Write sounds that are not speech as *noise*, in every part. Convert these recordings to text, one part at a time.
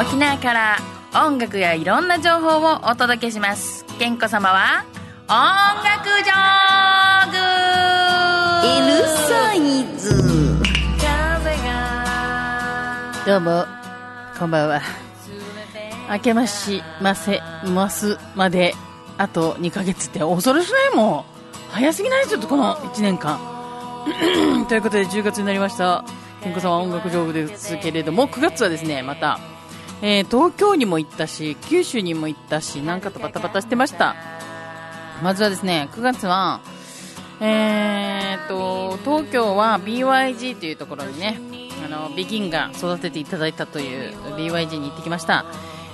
沖縄から音楽やいろんな情報をお届けします健子様は音楽ジョーグ L サイズどうも、こんばんは。明けまし、ませ、ますまで、あと2ヶ月って恐ろしないもう。早すぎない？ちょっとこの1年間。ということで10月になりました。健康さんは音楽上部ですけれども、9月はですね、また、えー東京にも行ったし、九州にも行ったし、なんかとバタバタしてました。まずはですね、9月は、えー、と東京は BYG というところにねあのビギンが育てていただいたという BYG に行ってきました、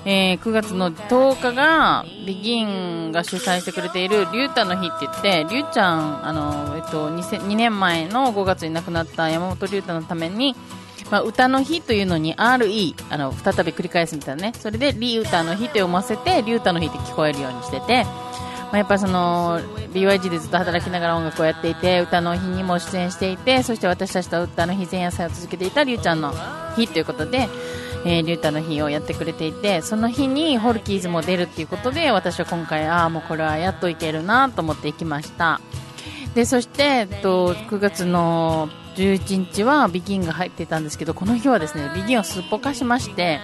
えー9月の10日がビギンが主催してくれているリュウタの日って言ってリュウちゃんあの、えっと、2, 2年前の5月に亡くなった山本リュウタのためにまあ、歌の日というのに RE あの再び繰り返すみたいなね。それでリウタの日と読ませてリュウタの日って聞こえるようにしてて。まあ、やっぱその BYG でずっと働きながら音楽をやっていて歌の日にも出演していてそして私たちと歌の日前夜祭を続けていたりゅうちゃんの日ということで、えー、リュウタの日をやってくれていてその日にホルキーズも出るっていうことで私は今回ああもうこれはやっといけるなと思って行きました。でそして、えっと、9月の11日はビギンが入っていたんですけどこの日はですねビギンをすっぽかしまして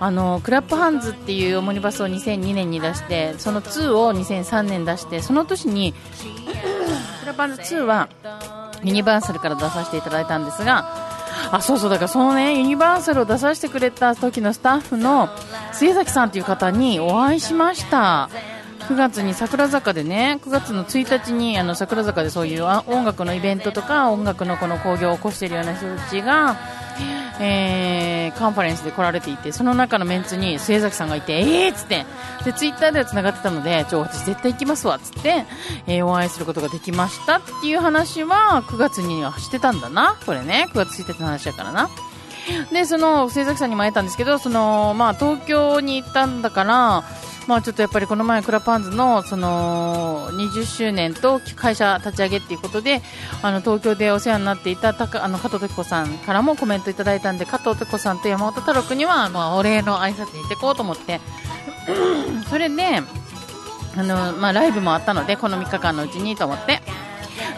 あのクラップハンズっていうオモニバスを2002年に出してその2を2003年出してその年にクラップハンズ2はユニバーサルから出させていただいたんですがあそうそうだからそのねユニバーサルを出させてくれた時のスタッフの末崎さんという方にお会いしました。9月に桜坂でね9月の1日にあの桜坂でそういう音楽のイベントとか音楽のこの興行を起こしているような人たちがえーカンファレンスで来られていてその中のメンツに末崎さんがいてえーっつってでツイッターでは繋がってたのでちょ私絶対行きますわっつって、えーお会いすることができましたっていう話は9月にはしてたんだなこれね。9月1日の話だからな。でその末崎さんにも会えたんですけどその、まあ、東京に行ったんだからまあ、ちょっとやっぱりこの前、クラパンズのその20周年と会社立ち上げっていうことであの東京でお世話になっていたたあの加藤時子さんからもコメントいただいたんで加藤時子さんと山本太郎君には、まあ、お礼の挨拶に行っていこうと思って *clears throat* それであの、まあ、ライブもあったのでこの3日間のうちにと思って。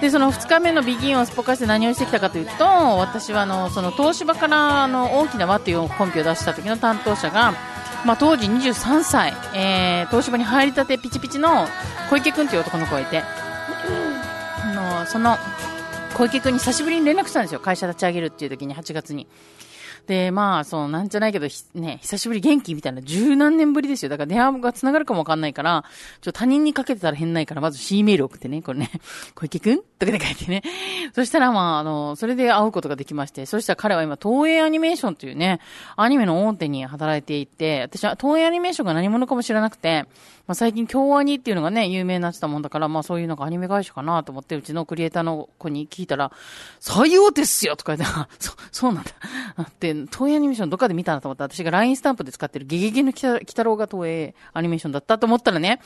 でその2日目のビギンをすっぽかして何をしてきたかというと私はあのその東芝からあの大きな輪というコンビを出した時の担当者が、まあ、当時23歳、えー東芝に入りたてピチピチの小池君という男の子がいて。あのその小池君に久しぶりに連絡したんですよ。会社立ち上げるっていう時に8月に。で、まあ、そう、なんじゃないけど、ね、久しぶり元気みたいな、十何年ぶりですよ。だから電話が繋がるかもわかんないから、ちょ、他人にかけてたら変ないから、まず C メール送ってね、これね、*laughs* 小池くん？とかで書いてね。*laughs* そしたら、まあ、あの、それで会うことができまして、そしたら彼は今、東映アニメーションというね、アニメの大手に働いていて、私は東映アニメーションが何者かも知らなくて、まあ、最近、京アニっていうのがね、有名になってたもんだから、まあ、そういうのがアニメ会社かなと思って、うちのクリエイターの子に聞いたら、採用ですよとか言って、そ、*laughs* そうなんだ。で、東映アニメーションどっかで見たなと思った私が LINE スタンプで使ってるゲゲゲの鬼太郎が東映アニメーションだったと思ったらね、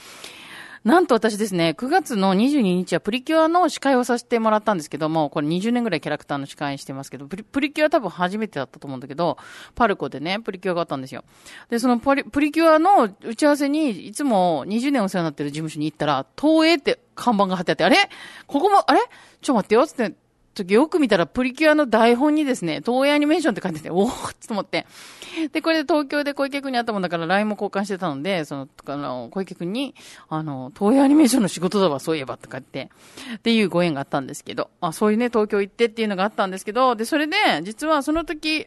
なんと私ですね、9月の22日はプリキュアの司会をさせてもらったんですけども、これ20年ぐらいキャラクターの司会してますけど、プリプリキュア多分初めてだったと思うんだけど、パルコでね、プリキュアがあったんですよ。で、そのパリプリキュアの打ち合わせに、いつも20年お世話になってる事務所に行ったら、東映って看板が貼ってあって、あれ？ここも、あれ？ちょ待ってよ、つって、時よく見たらプリキュアの台本にですね、東映アニメーションって書いてて、おおっと思って。で、これで東京で小池くんに会ったもんだから LINE も交換してたので、その、あの、小池くんに、あの、東映アニメーションの仕事だわ、そういえば、とかって、っていうご縁があったんですけど、あ、そういうね、東京行ってっていうのがあったんですけど、で、それで、実はその時、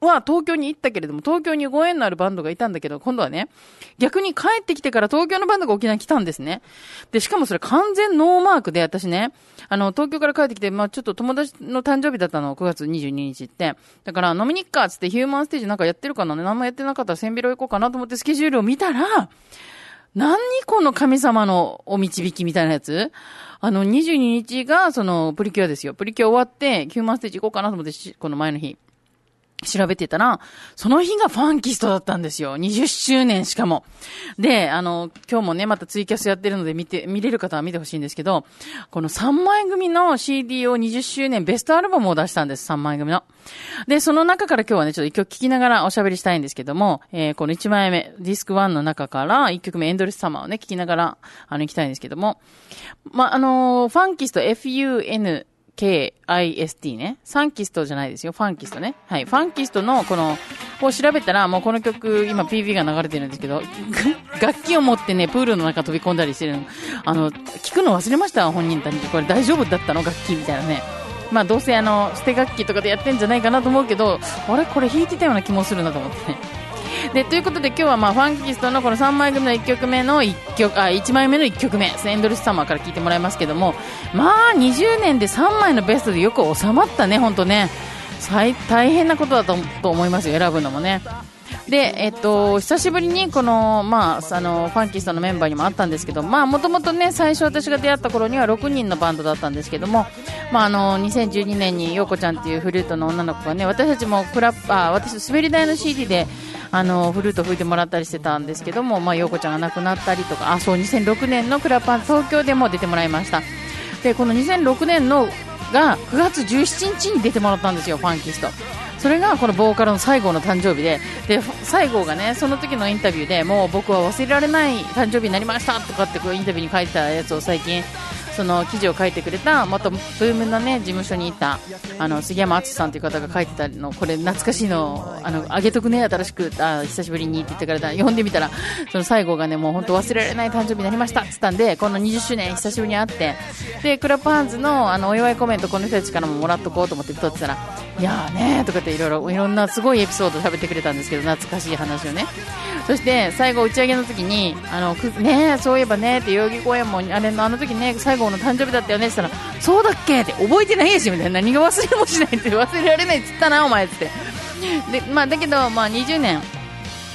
は東京に行ったけれども、東京にご縁のあるバンドがいたんだけど、今度はね、逆に帰ってきてから東京のバンドが沖縄に来たんですね。で、しかもそれ完全ノーマークで、私ね、あの、東京から帰ってきて、まあちょっと友達の誕生日だったの、9月22日って。だから飲みに行くかっ、つってヒューマンステージなんかやってるかなね、何もやってなかったらセンビロ行こうかなと思ってスケジュールを見たら、何この神様のお導きみたいなやつ？あの、22日が、その、プリキュアですよ。プリキュア終わって、ヒューマンステージ行こうかなと思って、この前の日。調べてたら、その日がファンキストだったんですよ。20周年しかも。で、あの、今日もね、またツイキャスやってるので見て、見れる方は見てほしいんですけど、この3枚組の CD を20周年ベストアルバムを出したんです、3枚組の。で、その中から今日はね、ちょっと一曲聴きながらおしゃべりしたいんですけども、えー、この1枚目、ディスク1の中から1曲目、エンドレスサマーをね、聴きながら、あの、行きたいんですけども、ま、あのファンキスト FUN K-I-S-T ね。サンキストじゃないですよ。ファンキストね。はい。ファンキストのこの、を調べたら、もうこの曲、今 PV が流れてるんですけど、*laughs* 楽器を持ってね、プールの中飛び込んだりしてるの。あの、聞くの忘れました？本人たち。これ大丈夫だったの？楽器みたいなね。まあどうせあの、捨て楽器とかでやってんじゃないかなと思うけど、あれ？これ弾いてたような気もするなと思ってね。で、ということで今日はまあファンキストのこの3枚組の1曲目の1曲、あ、1枚目の1曲目、エンドレスサマーから聞いてもらいますけども、まあ20年で3枚のベストでよく収まったね、本当ね。大変なことだとと思いますよ、選ぶのもね。で、えっと、久しぶりにこの、まあ、あの、ファンキーストのメンバーにもあったんですけど、まあ、もともとね、最初私が出会った頃には6人のバンドだったんですけども、まあ、あの、2012年に陽子ちゃんっていうフルートの女の子がね、私たちもクラッパー、私、滑り台の CD で、あの、フルート吹いてもらったりしてたんですけども、まあ、陽子ちゃんが亡くなったりとか、あ、そう、2006年のクラッパー東京でも出てもらいました。で、この2006年のが9月17日に出てもらったんですよ、ファンキスト。それがこのボーカルの西郷の誕生日でで西郷がねその時のインタビューでもう僕は忘れられない誕生日になりましたとかってこうインタビューに書いてたやつを最近その記事を書いてくれた元ブームのね事務所にいたあの杉山敦さんという方が書いてたのこれ懐かしいの。あのあげとくね新しくあ久しぶりにって言ってから読んでみたらその最後がねもう本当忘れられない誕生日になりました。って言ったんでこの20周年久しぶりに会って。でクラップハンズのあのお祝いコメントこの人たちからももらっとこうと思って撮ってたらいやーねとかっていろいろいろんなすごいエピソードを喋ってくれたんですけど懐かしい話をね。そして最後打ち上げの時にあのねそういえばねって代々木公園もあれのあの時ね最後の誕生日だったよねって言ったらそうだっけって覚えてないしみたいな。何が忘れもしないって忘れられないって言ったなお前って。で、まあ、だけど、まあ、20年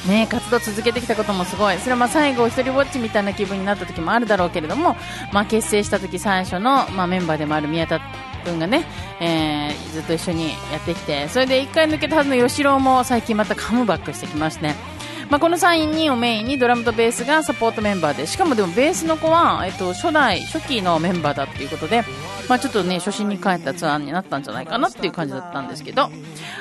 ね、活動続けてきたこともすごい。それはまあ最後、一人ぼっちみたいな気分になった時もあるだろうけれども、まあ、結成した時最初の、まあ、メンバーでもある宮田君がね、えー、ずっと一緒にやってきてそれで1回抜けたはずの吉郎も最近またカムバックしてきまして、ね、まあ、この3人をメインにドラムとベースがサポートメンバーでしかもでもベースの子は、えっと、初代初期のメンバーだっていうことで、まあ、ちょっとね初心に帰ったツアーになったんじゃないかなっていう感じだったんですけど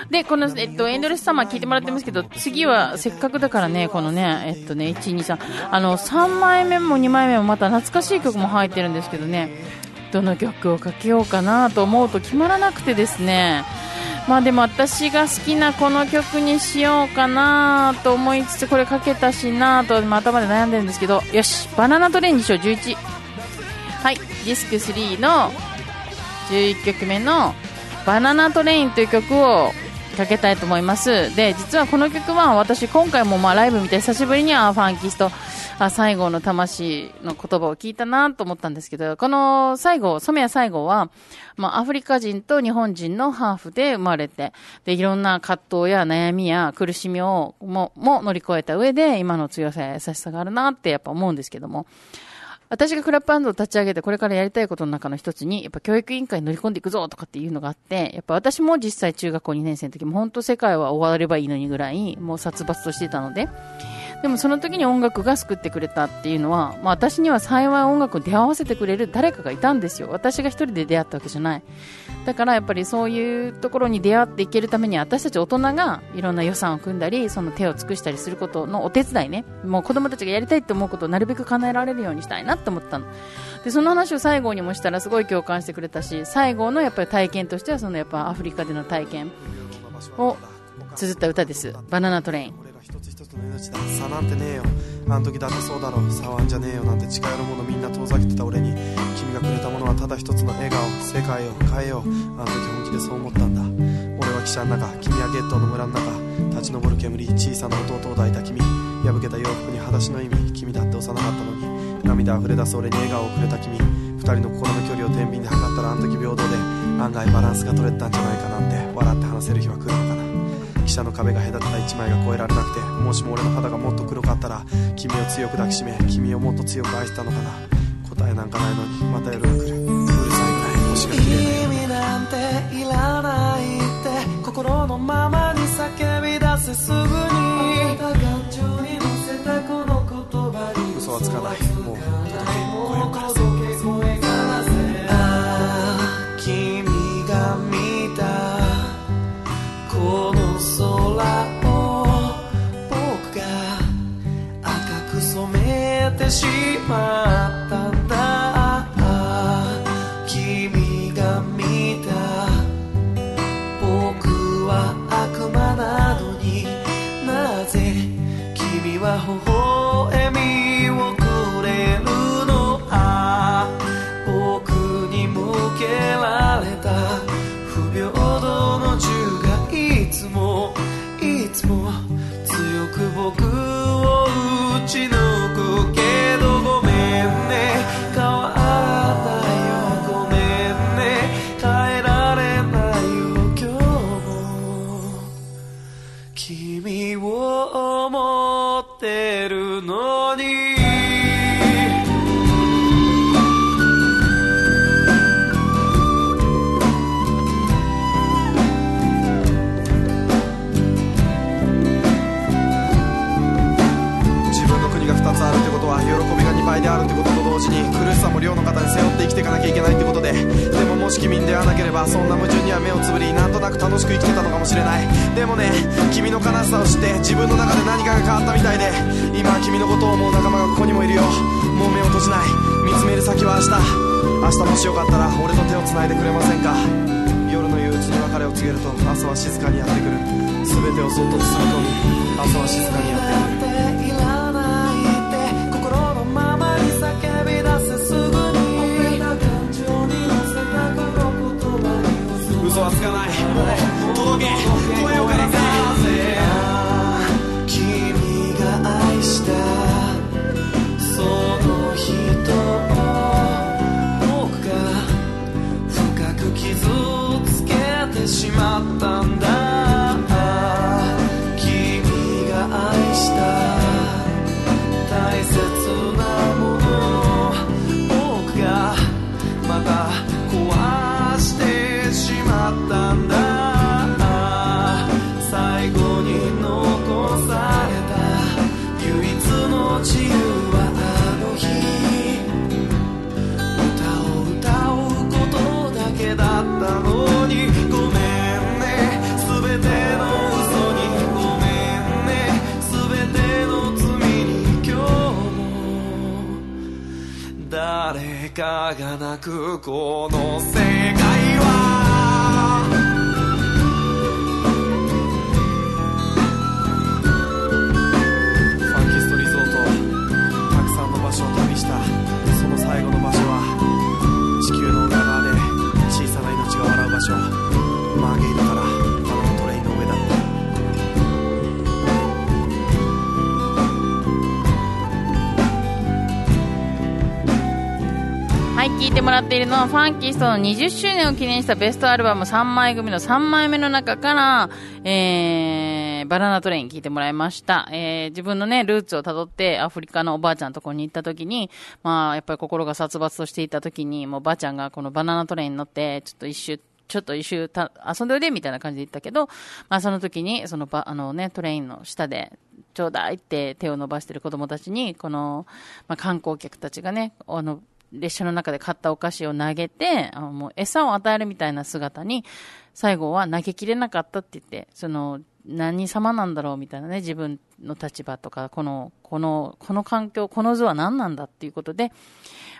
でこの、えっと、エンドレスサマー聞いてもらってますけど次はせっかくだからねこのねえっとね123あの3枚目も2枚目もまた懐かしい曲も入ってるんですけどねどの曲をかけようかなと思うと決まらなくてですねまあでも私が好きなこの曲にしようかなと思いつつこれかけたしなと頭で悩んでるんですけどよしバナナトレインにしよう11はいディスク3の11曲目のバナナトレインという曲をかけたいと思います。で実はこの曲は私今回もまあライブ見て久しぶりにはファンキストあ西郷の魂の言葉を聞いたなと思ったんですけど、この西郷、染谷西郷は、まあ、アフリカ人と日本人のハーフで生まれて、で、いろんな葛藤や悩みや苦しみをも、も乗り越えた上で、今の強さや優しさがあるなってやっぱ思うんですけども、私がクラップアンドを立ち上げてこれからやりたいことの中の一つに、やっぱ教育委員会に乗り込んでいくぞとかっていうのがあって、やっぱ私も実際中学校2年生の時も本当世界は終わればいいのにぐらい、もう殺伐としてたので、でもその時に音楽が救ってくれたっていうのは、まあ、私には幸い音楽を出会わせてくれる誰かがいたんですよ。私が一人で出会ったわけじゃない。だからやっぱりそういうところに出会っていけるために私たち大人がいろんな予算を組んだりその手を尽くしたりすることのお手伝いね。もう子供たちがやりたいって思うことをなるべく叶えられるようにしたいなって思ったの。でその話を最後にもしたらすごい共感してくれたし最後のやっぱり体験としてはそのやっぱアフリカでの体験を綴った歌です「バナナトレイン」の命だ。差なんてねえよ。あの時だってそうだろ差はんじゃねえよ。なんて誓えるものみんな遠ざけてた俺に君がくれたものはただ一つの笑顔。世界を変えよう。あの時本気でそう思ったんだ。俺は汽車の中君はゲットの村の中。立ち上る煙小さな弟を抱いた君。破けた洋服に裸足の意味君だって幼かったのに。涙溢れ出す俺に笑顔をくれた君。二人の心の距離を天秤で測ったらあの時平等で案外バランスが取れたんじゃないかなんて。笑って話せる日は来るのかな。汽車の壁が隔てた一枚が越えられなくてもしも俺の肌がもっと黒かったら君を強く抱きしめ君をもっと強く愛したのかな。答えなんかないのにまた夜が来る。うるさいぐらい星が綺麗な君なんていらないって心のままにさせすぐに。嘘はつかないしまったんだ君が見た。僕は悪魔なのに。なぜ君は微笑みをくれるの？あ僕に向けられた。不平等の銃がいつもいつも強く僕を撃ち抜君のことを思う仲間がここにもいるよ。もう目を閉じない。見つめる先は明日。明日もしよかったら俺と手をつないでくれませんか。夜の憂鬱に別れを告げると朝は静かにやってくる。全てをそっと包み込み朝は静かにやってくる。がなくこの世界をてもらっているのは、 FUNKIST の20周年を記念したベストアルバム3枚組の3枚目の中から、えー、 Banana Train 聴いてもらいました。えー、自分のね、ルーツをたどってアフリカのおばあちゃんのところに行った時に、まあ、やっぱり心が殺伐としていた時に、もうばあちゃんがこの Banana Train に乗って、ちょっと一周、ちょっと一周た遊んでおいでみたいな感じで言ったけど、まあその時に、そのば、あのね、 Train の下で、ちょうだいって手を伸ばしてる子供たちに、この、まあ観光客たちがね、あの、列車の中で買ったお菓子を投げて、あもう餌を与えるみたいな姿に、最後は投げきれなかったって言って、その、何様なんだろうみたいなね、自分の立場とか、この、この、この環境、この図は何なんだっていうことで、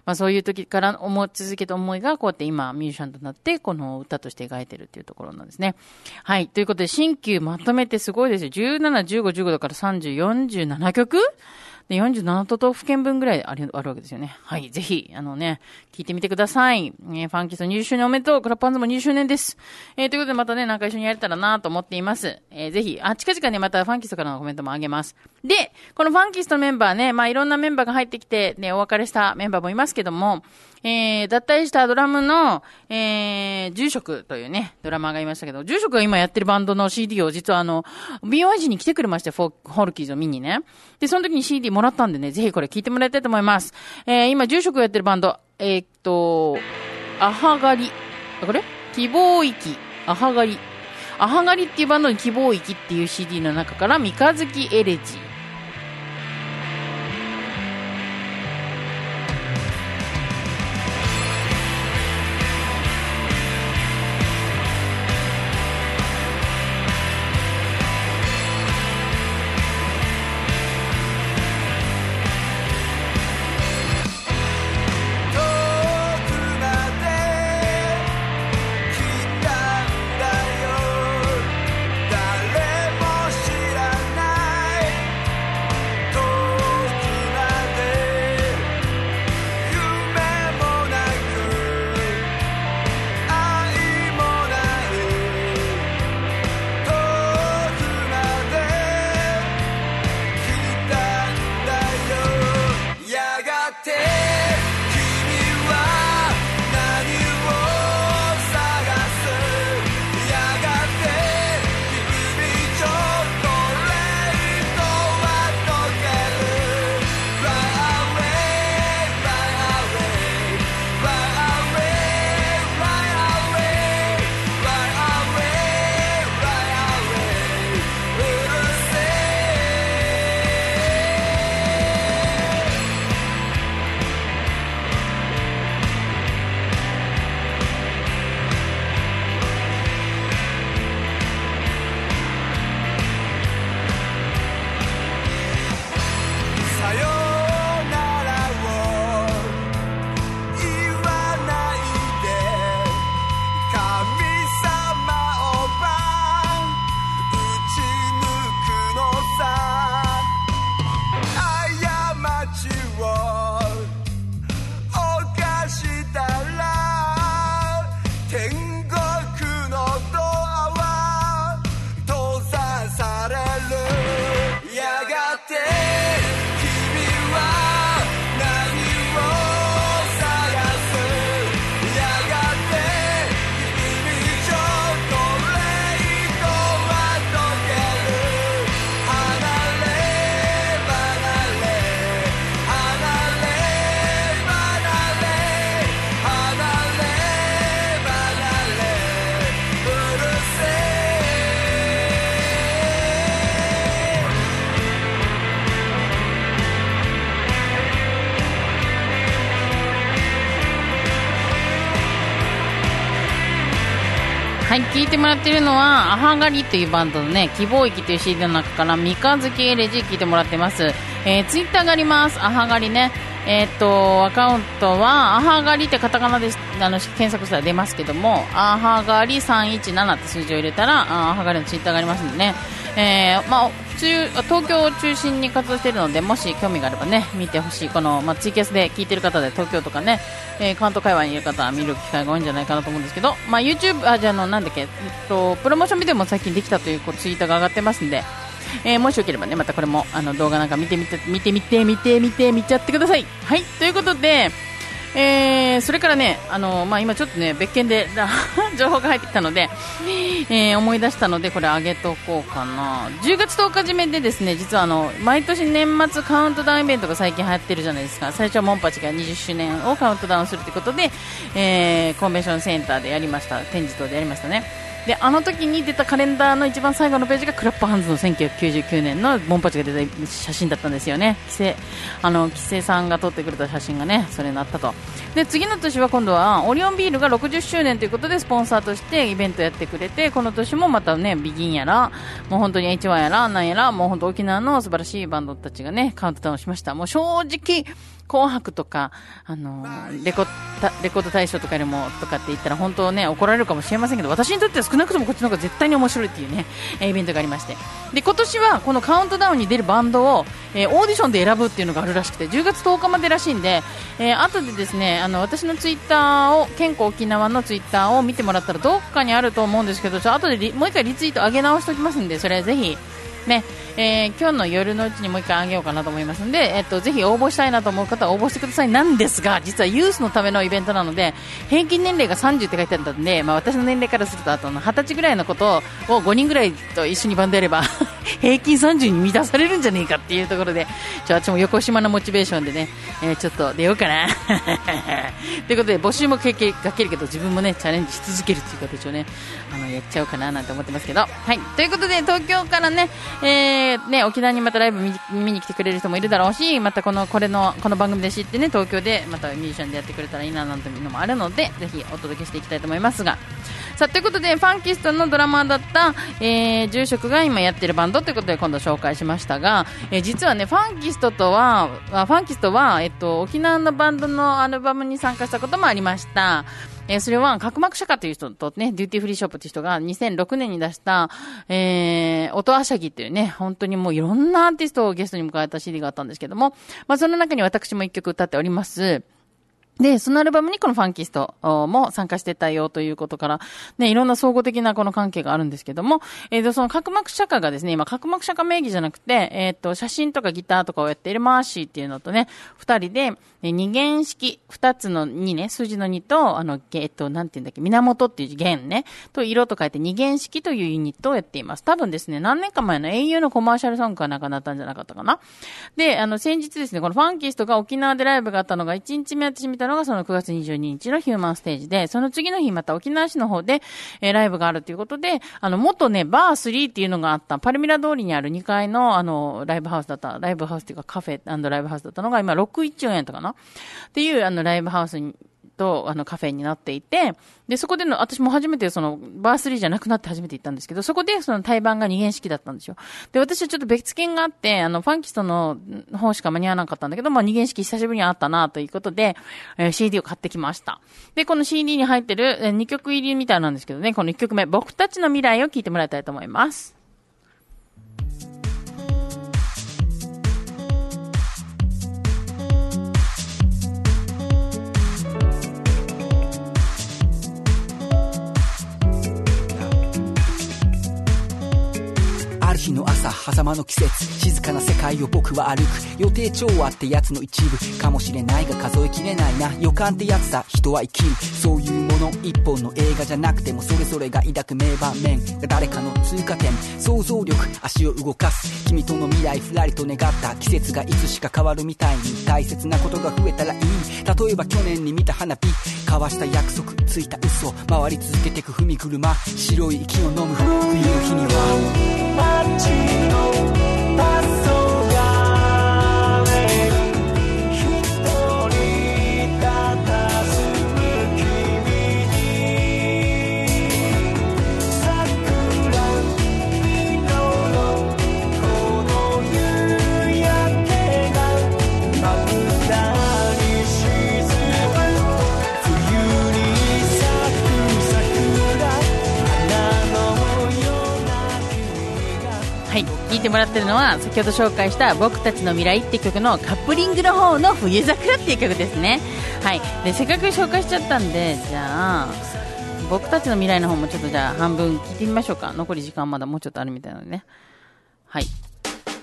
まあそういう時から思い続けた思いが、こうやって今ミュージシャンとなって、この歌として描いてるっていうところなんですね。はい。ということで、新旧まとめてすごいですよ。17、15、15だから30、47曲？で、47都道府県分ぐらいあるあるわけですよね。はい。ぜひ、あのね、聞いてみてください。えーファンキスト20周年おめでとう。クラッパンズも20周年です。えーということでまたね、なんか一緒にやれたらなと思っています。えーぜひ、あ、近々ね、またファンキストからのコメントもあげます。で、このファンキストメンバーね、まあいろんなメンバーが入ってきて、ね、お別れしたメンバーもいますけども、えー、脱退したドラムの、えー、住職というね、ドラマーがいましたけど、住職が今やってるバンドの CD を実はあの、BYG に来てくれまして、フォホルキーズを見にね。で、その時に CD もらったんでね、ぜひこれ聞いてもらいたいと思います。えー、今、住職がやってるバンド、えーっと、アハガリ。あこれ？希望域、アハガリ。アハガリっていうバンドの希望域っていう CD の中から三日月エレジー。はい、聞いてもらってるのは、アハガリというバンドのね、希望域という CD の中から、三日月エレジ聞いてもらってます。えー、ツイッターがあります。アハガリね。えーっと、アカウントは、アハガリってカタカナであの検索したら出ますけども、アハガリ317って数字を入れたら、あアハガリのツイッターがありますんでね。えー、まあ、中東京を中心に活動しているので、もし興味があればね、見てほしい。この、まあ、ツイキャスで聞いてる方で、東京とかね、えー関東界隈にいる方は見る機会が多いんじゃないかなと思うんですけど、まあ、YouTube、あ、じゃあの、なんだっけ、えっと、プロモーションビデオも最近できたというこうツイートが上がってますんで、えーもしよければね、またこれも、あの、動画なんか見てみて、見てみて、見てみて、見ちゃってください。はい、ということで、えーそれからね、あのまあ、今ちょっとね、別件で *laughs* 情報が入ってきたので、えー思い出したので、これ上げとこうかな。10月10日締めでですね、実はあの、毎年年末カウントダウンイベントが最近流行ってるじゃないですか。最初はモンパチが20周年をカウントダウンするということで、えーコンベンションセンターでやりました。展示等でやりましたね。で、あの時に出たカレンダーの一番最後のページがクラップハンズの1999年のモンパチが出た写真だったんですよね。規制、あの、規制さんが撮ってくれた写真がね、それになったと。で、次の年は今度はオリオンビールが60周年ということでスポンサーとしてイベントやってくれて、この年もまたね、ビギンやら、もう本当に H1 やら、なんやら、もう本当沖縄の素晴らしいバンドたちがね、カウントダウンしました。もう正直、紅白とか、あのレコレコード大賞とかよりもとかって言ったら本当ね怒られるかもしれませんけど私にとっては少なくともこっちの方が絶対に面白いっていうねえイベントがありまして。で今年はこのカウントダウンに出るバンドを、えーオーディションで選ぶっていうのがあるらしくて10月10日までらしいんで、えー後でですねあの私のツイッターを健康沖縄のツイッターを見てもらったらどっかにあると思うんですけどちょ後でもう一回リツイート上げ直しておきますんでそれぜひねえー今日の夜のうちにもう一回あげようかなと思いますので、えっと、ぜひ応募したいなと思う方は応募してくださいなんですが、実はユースのためのイベントなので、平均年齢が30って書いてあったんで、まあ、私の年齢からすると、あとの20歳ぐらいのことを5人ぐらいと一緒にバンドやれば、*laughs* 平均30に満たされるんじゃねえかっていうところで、ちょ私も横島のモチベーションでね、えーちょっと出ようかな。*laughs* ということで、募集もかけかけるけど、自分もね、チャレンジし続けるっていう形をね、あの、やっちゃおうかななんて思ってますけど。はい。ということで、東京からね、えー、ね、沖縄にまたライブ見見に来てくれる人もいるだろうし、またこの、これの、この番組で知ってね、東京でまたミュージシャンでやってくれたらいいななんていうのもあるので、ぜひお届けしていきたいと思いますが。さ、ということで、ファンキストのドラマーだった、えー、住職が今やってるバンドということで今度紹介しましたが、えー実はね、ファンキストとは、ファンキストは、えっと、沖縄のバンドのアルバムに参加したこともありました。えーそれは、角膜社会という人とね、デューティーフリーショップという人が2006年に出した、えー、音あしゃぎっていうね、本当にもういろんなアーティストをゲストに迎えた CD があったんですけども、まあその中に私も一曲歌っております。で、そのアルバムにこのファンキストも参加してたよということから、ね、いろんな総合的なこの関係があるんですけども、えーと、その角膜釈迦がですね、今角膜釈迦名義じゃなくて、えっ、と、写真とかギターとかをやっているマーシーっていうのとね、二人で、二元式、二つの二ね、数字の二と、あの、えっと、なんていうんだっけ、源っていう弦ね、と色と書いて二元式というユニットをやっています。多分ですね、何年か前の au のコマーシャルソングかなんかなったんじゃなかったかな。で、あの、先日ですね、このファンキストが沖縄でライブがあったのが、1日目私見たのがその9月22日のヒューマンステージで、その次の日また沖縄市の方で、えーライブがあるということで、あの、元ね、バー3っていうのがあった、パルミラ通りにある2階の、あの、ライブハウスだった、ライブハウスっていうかカフェライブハウスだったのが、今614円やったかな？っていう、あの、ライブハウスに、と、あの、カフェになっていて、で、そこでの、私も初めてその、バースリーじゃなくなって初めて行ったんですけど、そこでその対バンが二元式だったんですよ。で、私はちょっと別件があって、あの、ファンキストの方しか間に合わなかったんだけど、まあ、二元式久しぶりに会ったなということで、えー CD を買ってきました。で、この CD に入ってる、えー2曲入りみたいなんですけどね、この1曲目、僕たちの未来を聞いてもらいたいと思います。ある日の朝狭間の季節静かな世界を僕は歩く予定調和ってやつの一部かもしれないが数えきれないな予感ってやつさ人は生きる。そういうもの一本の映画じゃなくてもそれぞれが抱く名場面が誰かの通過点想像力足を動かす君との未来ふらりと願った季節がいつしか変わるみたいに大切なことが増えたらいい例えば去年に見た花火交わした約束ついた嘘回り続けてく踏み車白い息を飲む冬の日には。はい、てもらってるのは先ほど紹介した「僕たちの未来」って曲のカップリングの方の「冬桜」っていう曲ですね。はい。でせっかく紹介しちゃったんでじゃあ僕たちの未来の方もちょっとじゃあ半分聞いてみましょうか。残り時間まだもうちょっとあるみたいなのでね。はい。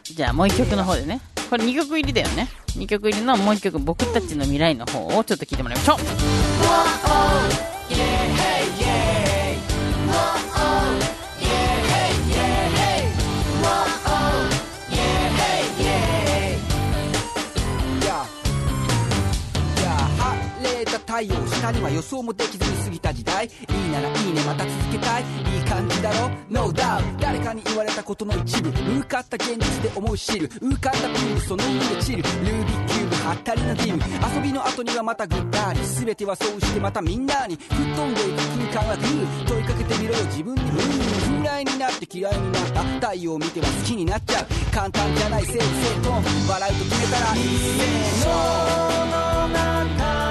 じゃあもう一曲の方でね。これ2曲入りだよね。2曲入りのもう一曲僕たちの未来の方をちょっと聞いてもらいましょう。には予想もできずに過ぎた時代。いいならいいねまた続けたい。いい感じだろ？No doubt 誰かに言われたことの一部。向かった現実で思い知る浮かんだビールその上でチル。ルービックキューブはったりなディム遊びの後にはまたぐったり。全てはそうしてまたみんなに。吹っ飛んでいく空間はグー。問いかけてみろよ。自分にふー不来になって嫌いになった。太陽を見ては好きになっちゃう。簡単じゃない。整理整頓笑うと決めたらいいせーの。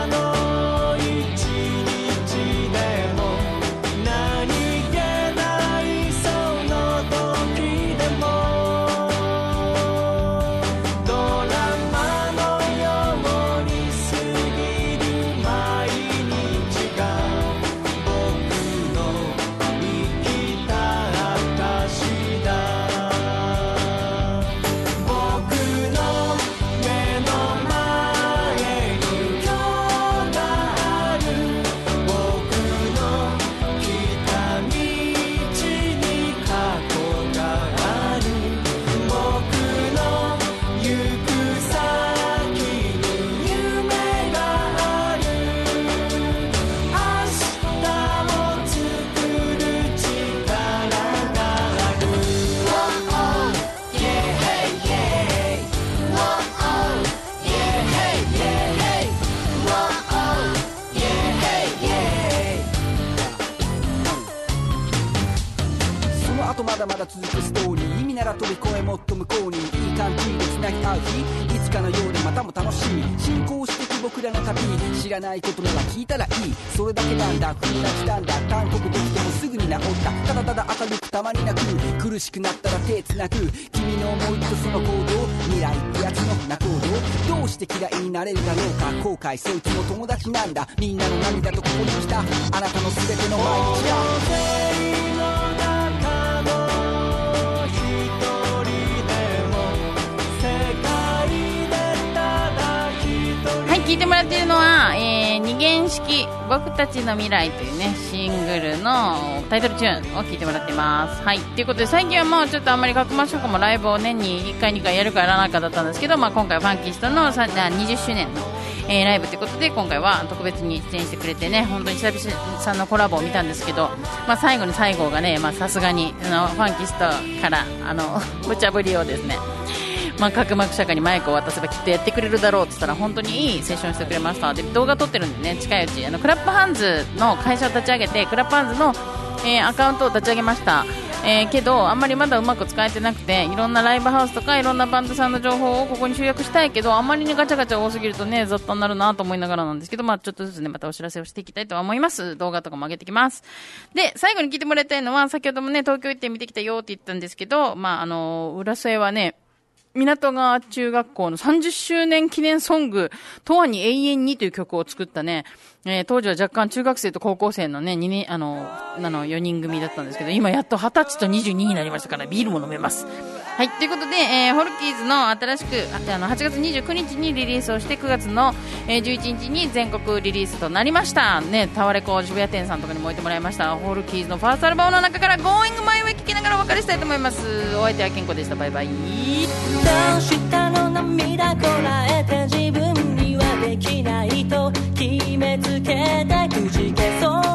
まだまだ続くストーリー意味なら飛び越えもっと向こうにいい感じで繋ぎ合う日いつかのようでまたも楽しい進行してく僕らの旅知らないことなら聞いたらいいそれだけなんだ踏み出したんだ韓国できてもすぐに治ったただただ明るくたまに泣く苦しくなったら手つなぐ君の思いとその行動未来ってやつの不な行動どうして嫌いになれるだろうか後悔そいつも友達なんだみんなの涙とここに来たあなたの全ての毎日が聞いてもらっているのは、えー、二元式、僕たちの未来というね、シングルのタイトルチューンを聞いてもらってます。はい、ということで、最近はもうちょっとあんまり角膜とかもライブを年に1回、2回やるかやらないかだったんですけど、まあ今回ファンキストのさあ20周年の、えーライブということで、今回は特別に出演してくれてね、本当に久々さんのコラボを見たんですけど、まあ最後の最後がね、まあさすがに、あの、ファンキストから、あの、*laughs* 無茶ぶりをですね、まあ、角膜社会にマイクを渡せばきっとやってくれるだろうって言ったら本当にいいセッションしてくれました。で動画撮ってるんでね近いうちあのクラップハンズの会社を立ち上げてクラップハンズの、えーアカウントを立ち上げました、えーけどあんまりまだうまく使えてなくていろんなライブハウスとかいろんなバンドさんの情報をここに集約したいけどあんまりにガチャガチャ多すぎるとね雑多になるなと思いながらなんですけど、まあ、ちょっとずつねまたお知らせをしていきたいと思います。動画とかも上げてきます。で最後に聞いてもらいたいのは先ほどもね東京行って見てきたよって言ったんですけど、まあ、あの浦添はね港川中学校の30周年記念ソング、とわに永遠にという曲を作ったね、えー当時は若干中学生と高校生のね、2年、あの、あの、4人組だったんですけど、今やっと20歳と22になりましたから、ビールも飲めます。はい、ということで、えーホルキーズの新しく、あの、8月29日にリリースをして、9月の、えー11日に全国リリースとなりました。ね、タワレコ渋谷店さんとかにも置いてもらいました、ホルキーズのファーストアルバムの中から Going My Way 聞きながらお別れしたいと思います。お相手は健康でした。バイバイ。どうしたの？涙こらえて自分にはできないと決めつけてくじけそう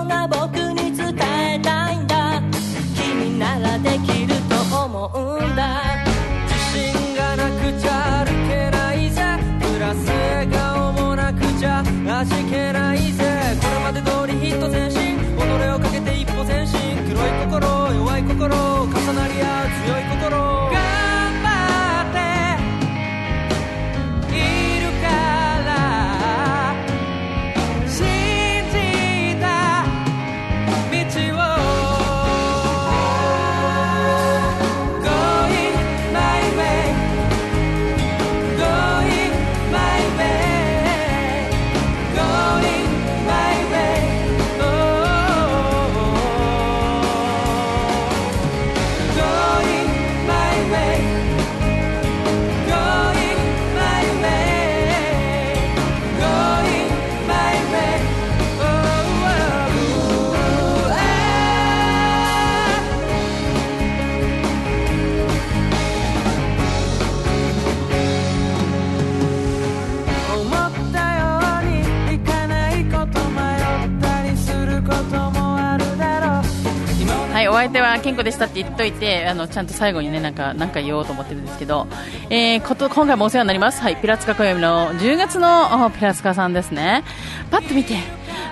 健康でしたって言っといて、あの、ちゃんと最後にね、なんか、なんか言おうと思ってるんですけど、えー、こと、今回もお世話になります。はい、ピラツカ暦の10月の、あピラツカさんですね。パッと見て、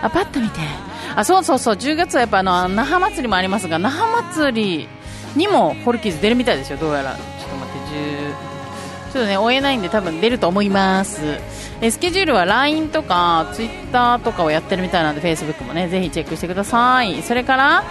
あ、パッと見て。あ、そうそうそう、10月はやっぱあの、那覇祭りもありますが、那覇祭りにもホルキーズ出るみたいですよ、どうやら。ちょっと待って、10、ちょっとね、追えないんで多分出ると思います。えスケジュールは LINE とか Twitter とかをやってるみたいなので Facebook もね、ぜひチェックしてください。それから、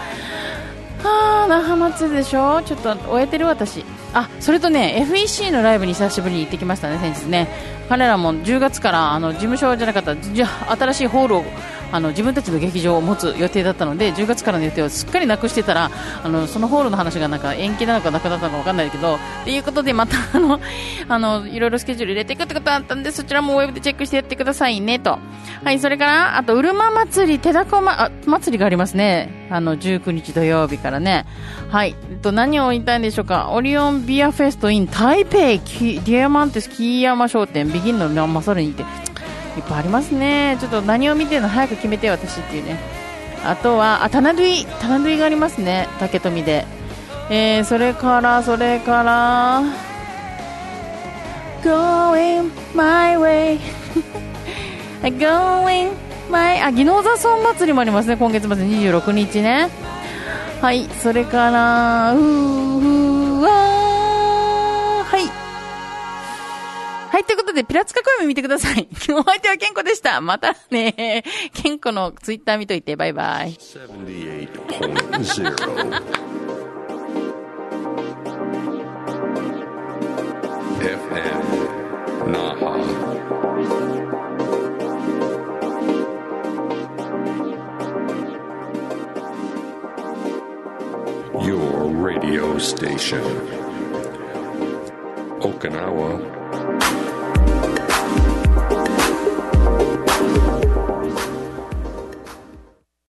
あ、那覇祭りでしょ？ちょっと終えてる私。あ、それとね、FEC のライブに久しぶりに行ってきましたね、先日ね。彼らも10月から、あの、事務所じゃなかった、じゃ新しいホールを、あの、自分たちの劇場を持つ予定だったので、10月からの予定をすっかりなくしてたら、あの、そのホールの話がなんか延期なのかなくなったのかわかんないけど、っていうことでまた、*laughs* あの、あの、いろいろスケジュール入れていくってことだったんで、そちらもウェブでチェックしてやってくださいね、と。はい、それから、あと、うるま祭り、手だこま、祭りがありますね。あの、19日土曜日からね。はい。えっと、何を言いたいんでしょうか。オリオンビアフェスト in 台北、ディアマンテス木山商店、ビギンのまさるにて。いっぱいありますね。ちょっと何を見てるの早く決めて、私っていうね。あとは、あ、棚類、棚類がありますね。竹富で。えー、それから、それから、going my way *laughs* going my あ、技能座村祭りもありますね。今月末26日ね。はい、それから、うーうーわーい、ということで、ピラツカ声も見てください。*laughs* お相手はケンコでした。またね。ケンコのツイッター見といて、バイバイ。78.0 FM Naha. Your radio station. Okinawa